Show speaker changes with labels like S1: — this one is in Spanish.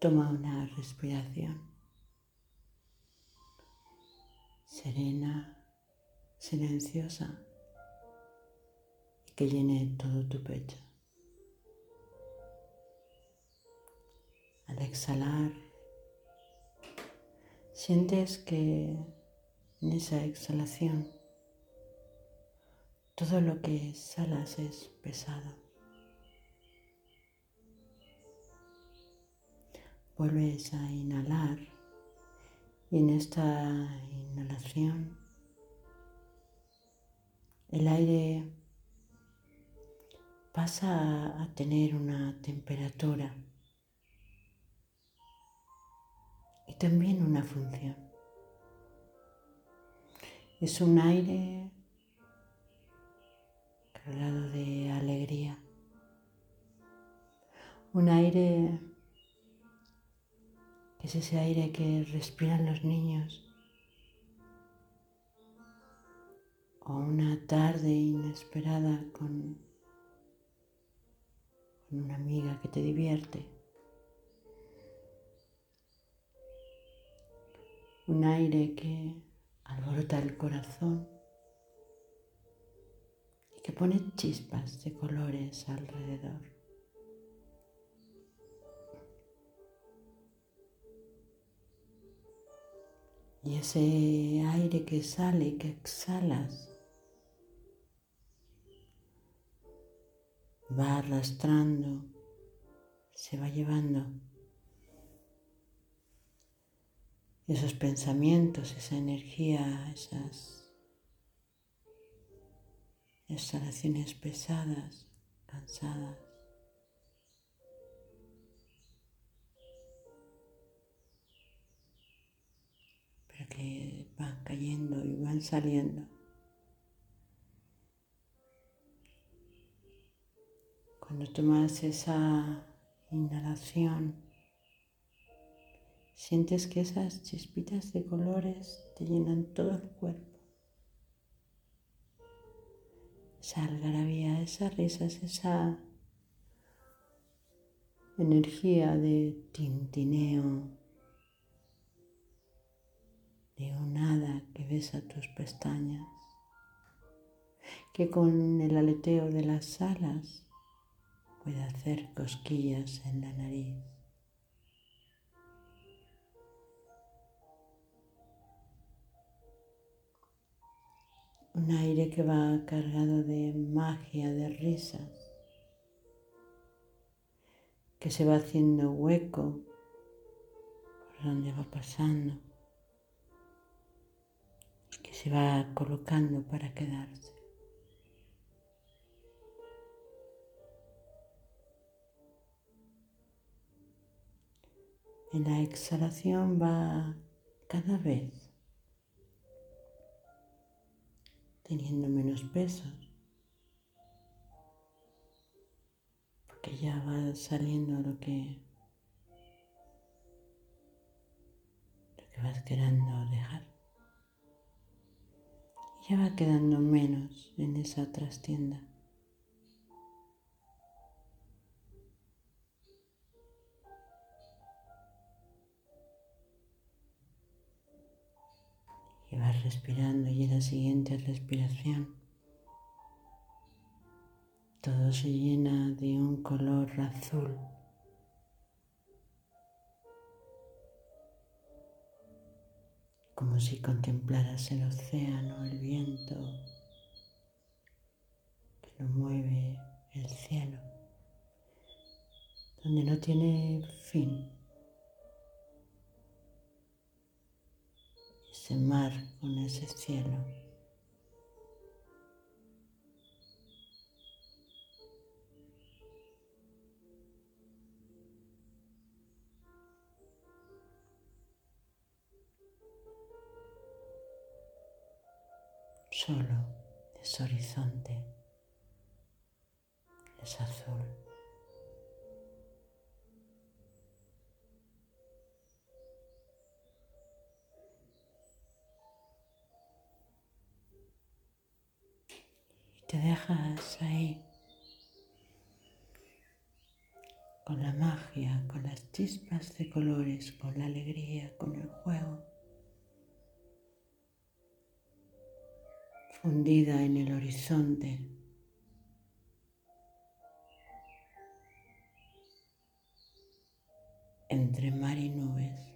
S1: Toma una respiración serena, silenciosa y que llene todo tu pecho. Al exhalar, sientes que en esa exhalación todo lo que exhalas es pesado. Vuelves a inhalar y en esta inhalación el aire pasa a tener una temperatura y también una función. Es un aire cargado de alegría, un aire es ese aire que respiran los niños. O una tarde inesperada con, una amiga que te divierte. Un aire que alborota el corazón y que pone chispas de colores alrededor. Y ese aire que sale, que exhalas, va arrastrando, se va llevando esos pensamientos, esa energía, esas exhalaciones pesadas, cansadas. Que van cayendo y van saliendo. Cuando tomas esa inhalación, sientes que esas chispitas de colores te llenan todo el cuerpo. Esa algarabía, esas risas, esa energía de tintineo, besa tus pestañas, que con el aleteo de las alas puede hacer cosquillas en la nariz. Un aire que va cargado de magia, de risas, que se va haciendo hueco por donde va pasando se va colocando para quedarse. En la exhalación va cada vez teniendo menos pesos, porque ya va saliendo lo que, lo que vas queriendo dejar ya va quedando menos en esa trastienda. Y vas respirando y en la siguiente respiración todo se llena de un color azul. como si contemplaras el océano, el tiene fin. Ese mar con ese cielo. solo es horizonte, es azul. Te dejas ahí con la magia, con las chispas de colores, con la alegría, con el juego. Fundida en el horizonte. Entre mar y nubes.